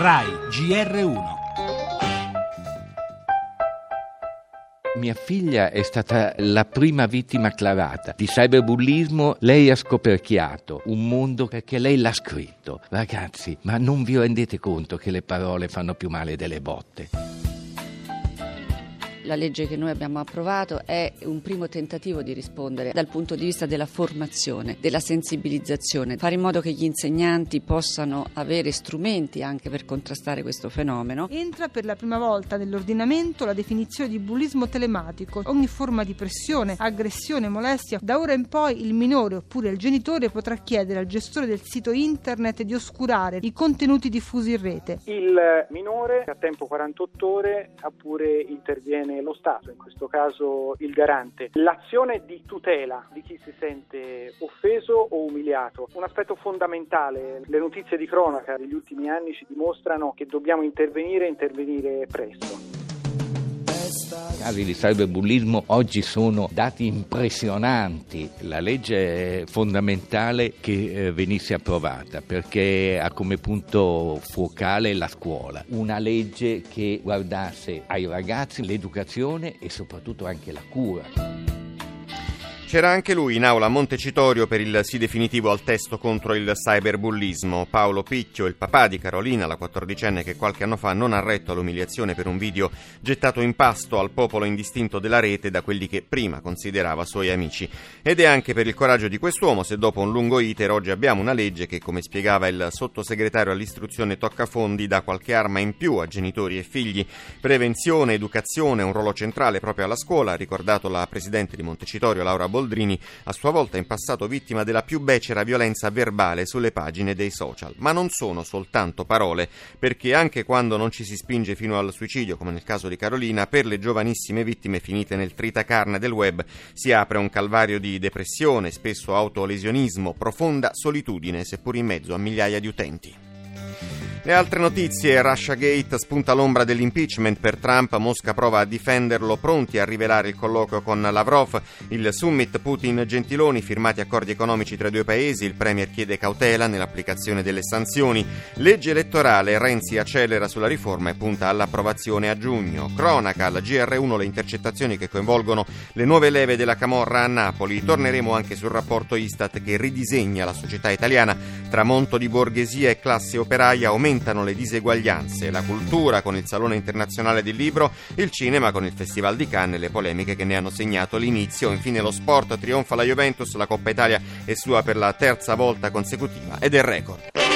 RAI GR1 Mia figlia è stata la prima vittima acclarata di cyberbullismo. Lei ha scoperchiato un mondo perché lei l'ha scritto. Ragazzi, ma non vi rendete conto che le parole fanno più male delle botte? La legge che noi abbiamo approvato è un primo tentativo di rispondere dal punto di vista della formazione, della sensibilizzazione, fare in modo che gli insegnanti possano avere strumenti anche per contrastare questo fenomeno. Entra per la prima volta nell'ordinamento la definizione di bullismo telematico. Ogni forma di pressione, aggressione, molestia, da ora in poi il minore oppure il genitore potrà chiedere al gestore del sito internet di oscurare i contenuti diffusi in rete. Il minore a tempo 48 ore ha pure lo Stato, in questo caso il garante. L'azione di tutela di chi si sente offeso o umiliato, un aspetto fondamentale. Le notizie di cronaca degli ultimi anni ci dimostrano che dobbiamo intervenire e intervenire presto. I casi di cyberbullismo oggi sono dati impressionanti. La legge è fondamentale che eh, venisse approvata perché ha come punto focale la scuola. Una legge che guardasse ai ragazzi l'educazione e soprattutto anche la cura. C'era anche lui in aula a Montecitorio per il sì definitivo al testo contro il cyberbullismo. Paolo Picchio, il papà di Carolina, la quattordicenne che qualche anno fa non ha retto all'umiliazione per un video gettato in pasto al popolo indistinto della rete da quelli che prima considerava suoi amici. Ed è anche per il coraggio di quest'uomo se dopo un lungo iter oggi abbiamo una legge che, come spiegava il sottosegretario all'istruzione Toccafondi, dà qualche arma in più a genitori e figli. Prevenzione, educazione, un ruolo centrale proprio alla scuola, ha ricordato la presidente di Montecitorio Laura Bologna Boldrini, a sua volta in passato vittima della più becera violenza verbale sulle pagine dei social. Ma non sono soltanto parole, perché anche quando non ci si spinge fino al suicidio, come nel caso di Carolina, per le giovanissime vittime finite nel tritacarne del web si apre un calvario di depressione, spesso autolesionismo, profonda solitudine, seppur in mezzo a migliaia di utenti. Le altre notizie, Russia Gate spunta l'ombra dell'impeachment per Trump, Mosca prova a difenderlo, pronti a rivelare il colloquio con Lavrov, il summit Putin-Gentiloni, firmati accordi economici tra i due paesi, il Premier chiede cautela nell'applicazione delle sanzioni, legge elettorale, Renzi accelera sulla riforma e punta all'approvazione a giugno, cronaca, alla GR1 le intercettazioni che coinvolgono le nuove leve della Camorra a Napoli, torneremo anche sul rapporto Istat che ridisegna la società italiana, tramonto di borghesia e classe operaia aumenta aumentano le diseguaglianze, la cultura con il Salone Internazionale del Libro, il cinema con il Festival di Cannes e le polemiche che ne hanno segnato l'inizio. Infine lo sport trionfa la Juventus, la Coppa Italia è sua per la terza volta consecutiva ed è record.